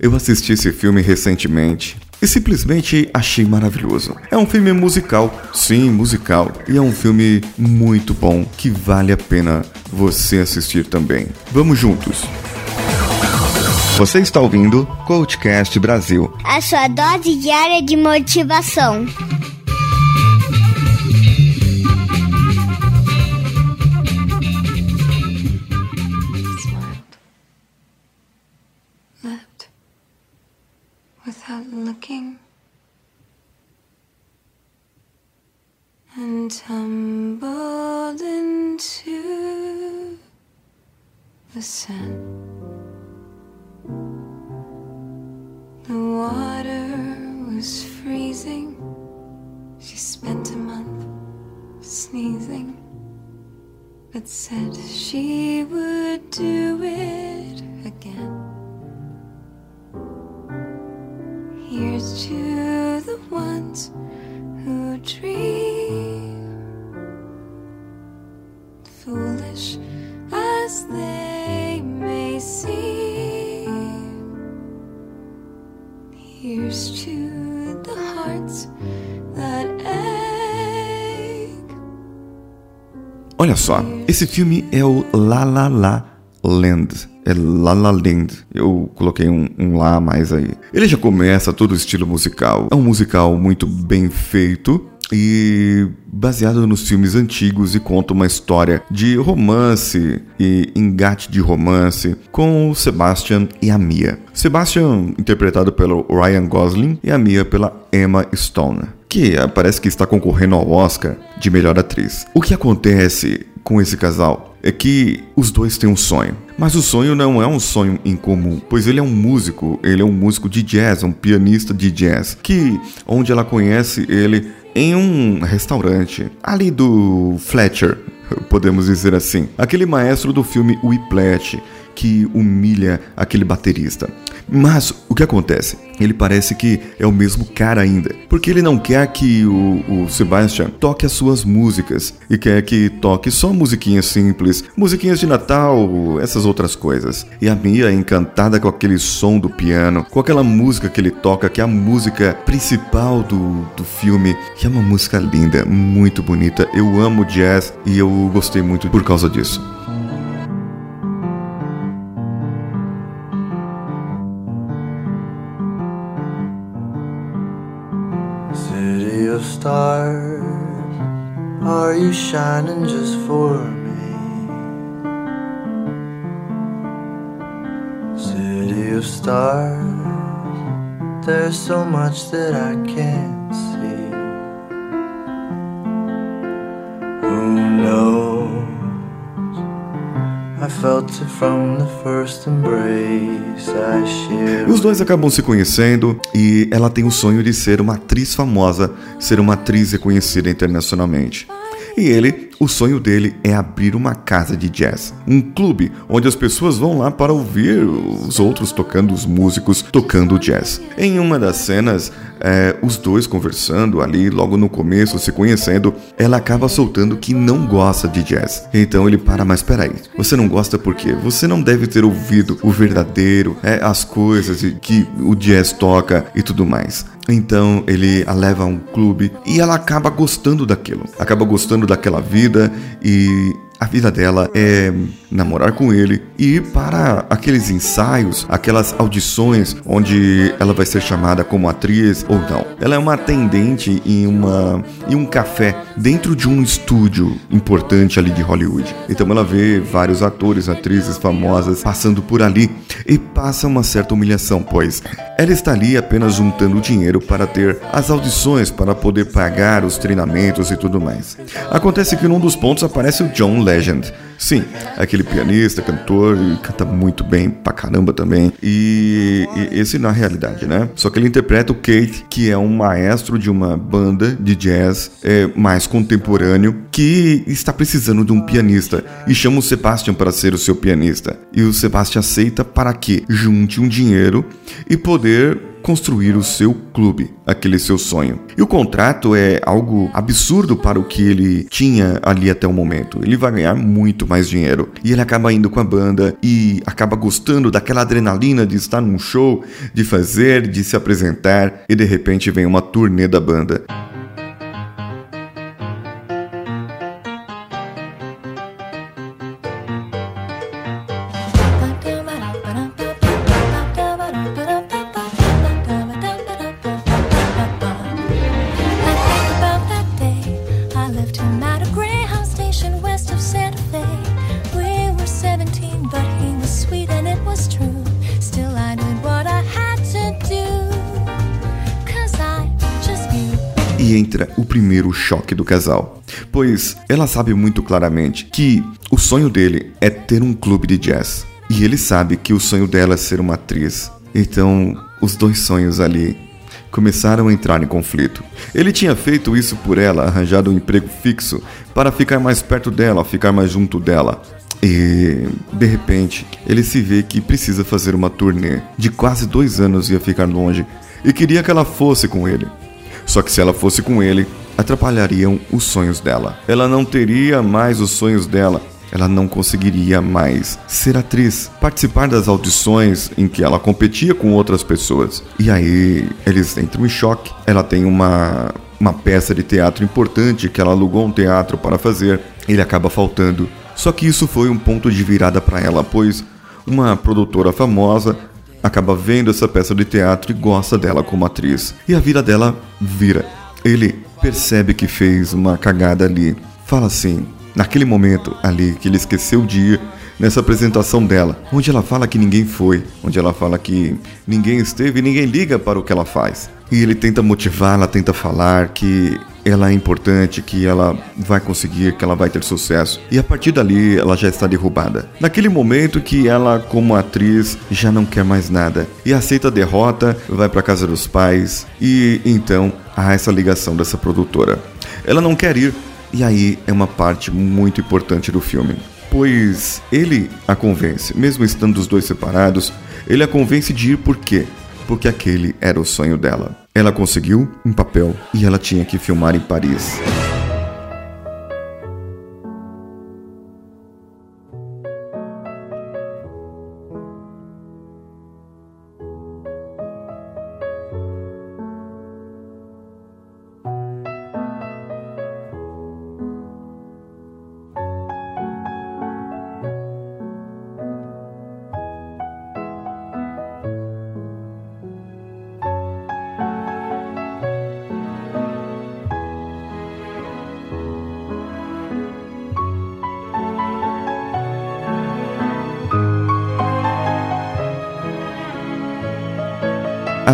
Eu assisti esse filme recentemente e simplesmente achei maravilhoso. É um filme musical, sim, musical, e é um filme muito bom que vale a pena você assistir também. Vamos juntos. Você está ouvindo Coachcast Brasil. A sua dose diária de motivação. And tumbled into the sun. The water was freezing. She spent a month sneezing, but said she would do it again. Here's to the ones Olha só, esse filme é o La La La Land. É La La Land. Eu coloquei um, um lá mais aí. Ele já começa todo o estilo musical. É um musical muito bem feito e baseado nos filmes antigos e conta uma história de romance e engate de romance com o Sebastian e a Mia. Sebastian interpretado pelo Ryan Gosling e a Mia pela Emma Stone, que parece que está concorrendo ao Oscar de melhor atriz. O que acontece com esse casal é que os dois têm um sonho. Mas o sonho não é um sonho incomum, pois ele é um músico, ele é um músico de jazz, um pianista de jazz, que onde ela conhece ele em um restaurante ali do Fletcher, podemos dizer assim, aquele maestro do filme Whiplash que humilha aquele baterista. Mas o que acontece? Ele parece que é o mesmo cara ainda, porque ele não quer que o, o Sebastian toque as suas músicas e quer que toque só musiquinhas simples, musiquinhas de Natal, essas outras coisas. E a Mia é encantada com aquele som do piano, com aquela música que ele toca, que é a música principal do, do filme, que é uma música linda, muito bonita. Eu amo jazz e eu gostei muito por causa disso. Of stars, are you shining just for me? City of stars, there's so much that I can't see. Who knows? Os dois acabam se conhecendo e ela tem o sonho de ser uma atriz famosa, ser uma atriz reconhecida internacionalmente. E ele, o sonho dele é abrir uma casa de jazz, um clube onde as pessoas vão lá para ouvir os outros tocando, os músicos tocando jazz. Em uma das cenas, é, os dois conversando ali, logo no começo, se conhecendo, ela acaba soltando que não gosta de jazz. Então ele para, mas peraí, você não gosta por quê? Você não deve ter ouvido o verdadeiro, é, as coisas que o jazz toca e tudo mais. Então ele a leva a um clube e ela acaba gostando daquilo, acaba gostando daquela vida e a vida dela é namorar com ele e ir para aqueles ensaios, aquelas audições onde ela vai ser chamada como atriz ou não. Ela é uma atendente em, uma, em um café dentro de um estúdio importante ali de Hollywood. Então ela vê vários atores, atrizes famosas passando por ali e passa uma certa humilhação, pois ela está ali apenas juntando dinheiro para ter as audições, para poder pagar os treinamentos e tudo mais. Acontece que num dos pontos aparece o John Legend. Sim, aquele pianista, cantor, e canta muito bem pra caramba também. E, e, esse na realidade, né? Só que ele interpreta o Kate, que é um maestro de uma banda de jazz é, mais contemporâneo, que está precisando de um pianista e chama o Sebastian para ser o seu pianista. E o Sebastian aceita para que junte um dinheiro e poder construir o seu clube, aquele seu sonho. E o contrato é algo absurdo para o que ele tinha ali até o momento. Ele vai ganhar muito mais dinheiro. E ele acaba indo com a banda e acaba gostando daquela adrenalina de estar num show, de fazer, de se apresentar e de repente vem uma turnê da banda. Entra o primeiro choque do casal, pois ela sabe muito claramente que o sonho dele é ter um clube de jazz. E ele sabe que o sonho dela é ser uma atriz. Então, os dois sonhos ali começaram a entrar em conflito. Ele tinha feito isso por ela, arranjado um emprego fixo para ficar mais perto dela, ficar mais junto dela. E de repente ele se vê que precisa fazer uma turnê. De quase dois anos ia ficar longe e queria que ela fosse com ele. Só que se ela fosse com ele, atrapalhariam os sonhos dela. Ela não teria mais os sonhos dela. Ela não conseguiria mais ser atriz, participar das audições em que ela competia com outras pessoas. E aí eles entram em choque. Ela tem uma, uma peça de teatro importante que ela alugou um teatro para fazer. Ele acaba faltando. Só que isso foi um ponto de virada para ela, pois uma produtora famosa acaba vendo essa peça de teatro e gosta dela como atriz. E a vida dela vira. Ele percebe que fez uma cagada ali. Fala assim, naquele momento ali que ele esqueceu de ir nessa apresentação dela, onde ela fala que ninguém foi, onde ela fala que ninguém esteve e ninguém liga para o que ela faz. E ele tenta motivá-la, tenta falar que ela é importante, que ela vai conseguir, que ela vai ter sucesso. E a partir dali ela já está derrubada. Naquele momento que ela, como atriz, já não quer mais nada e aceita a derrota, vai para casa dos pais e então há essa ligação dessa produtora. Ela não quer ir e aí é uma parte muito importante do filme. Pois ele a convence, mesmo estando os dois separados, ele a convence de ir por quê? Porque aquele era o sonho dela. Ela conseguiu um papel e ela tinha que filmar em Paris.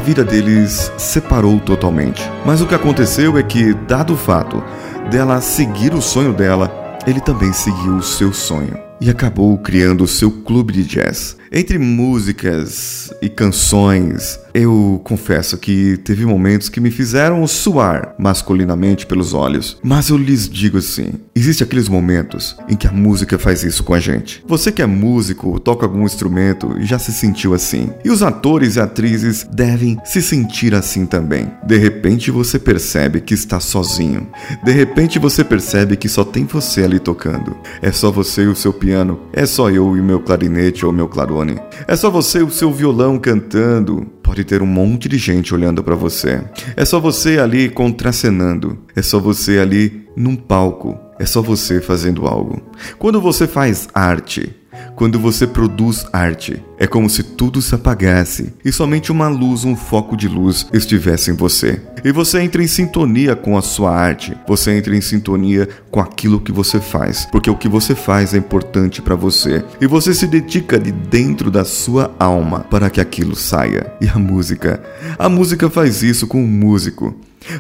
Vida deles separou totalmente. Mas o que aconteceu é que, dado o fato dela seguir o sonho dela, ele também seguiu o seu sonho e acabou criando o seu clube de jazz. Entre músicas e canções, eu confesso que teve momentos que me fizeram suar masculinamente pelos olhos. Mas eu lhes digo assim: existem aqueles momentos em que a música faz isso com a gente. Você que é músico, toca algum instrumento e já se sentiu assim. E os atores e atrizes devem se sentir assim também. De repente você percebe que está sozinho. De repente você percebe que só tem você ali tocando. É só você e o seu piano. É só eu e meu clarinete ou meu clarone. É só você e o seu violão cantando. Pode ter um monte de gente olhando para você. É só você ali contracenando. É só você ali num palco. É só você fazendo algo. Quando você faz arte, quando você produz arte, é como se tudo se apagasse e somente uma luz, um foco de luz estivesse em você. E você entra em sintonia com a sua arte, você entra em sintonia com aquilo que você faz, porque o que você faz é importante para você e você se dedica de dentro da sua alma para que aquilo saia. E a música? A música faz isso com o músico.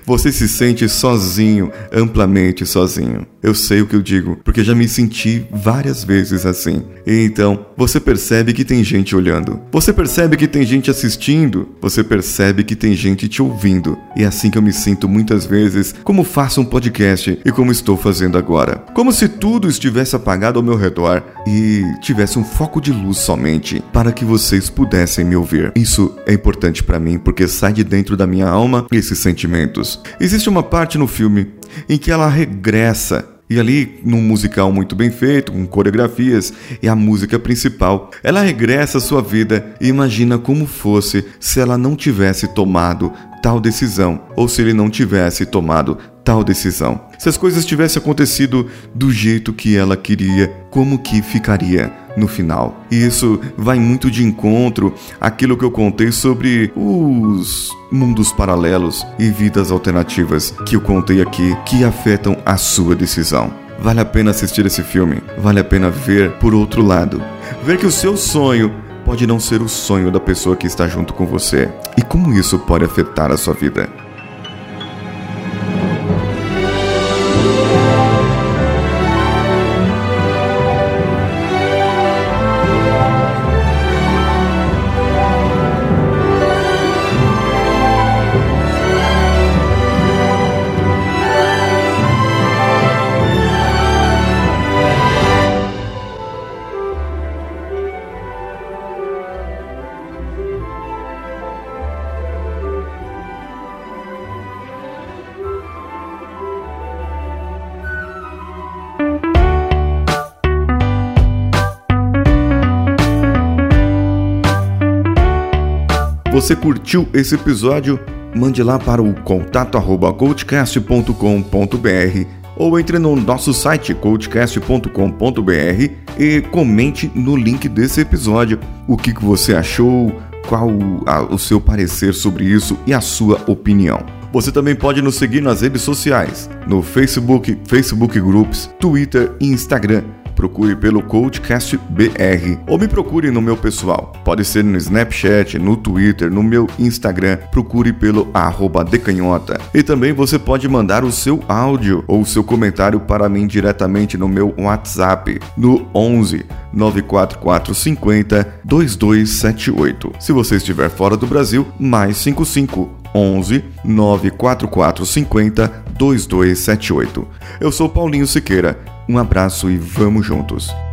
Você se sente sozinho, amplamente sozinho. Eu sei o que eu digo, porque já me senti várias vezes assim. E então, você percebe que tem gente gente olhando. Você percebe que tem gente assistindo. Você percebe que tem gente te ouvindo. E é assim que eu me sinto muitas vezes, como faço um podcast e como estou fazendo agora. Como se tudo estivesse apagado ao meu redor e tivesse um foco de luz somente para que vocês pudessem me ouvir. Isso é importante para mim porque sai de dentro da minha alma esses sentimentos. Existe uma parte no filme em que ela regressa e ali, num musical muito bem feito, com coreografias e a música principal, ela regressa à sua vida e imagina como fosse se ela não tivesse tomado tal decisão ou se ele não tivesse tomado tal decisão. Se as coisas tivessem acontecido do jeito que ela queria, como que ficaria no final? E isso vai muito de encontro àquilo que eu contei sobre os mundos paralelos e vidas alternativas que eu contei aqui que afetam a sua decisão. Vale a pena assistir esse filme, vale a pena ver por outro lado. Ver que o seu sonho pode não ser o sonho da pessoa que está junto com você e como isso pode afetar a sua vida. Você curtiu esse episódio? Mande lá para o contato arroba coachcast.com.br ou entre no nosso site coachcast.com.br e comente no link desse episódio o que, você achou, qual o seu parecer sobre isso e a sua opinião. Você também pode nos seguir nas redes sociais, no Facebook, Facebook Groups, Twitter e Instagram procure pelo Coachcast BR ou me procure no meu pessoal. Pode ser no Snapchat, no Twitter, no meu Instagram, procure pelo arroba decanhota. E também você pode mandar o seu áudio ou o seu comentário para mim diretamente no meu WhatsApp no 11 94450 2278. Se você estiver fora do Brasil, mais 55 11 94450 2278. Eu sou Paulinho Siqueira um abraço e vamos juntos!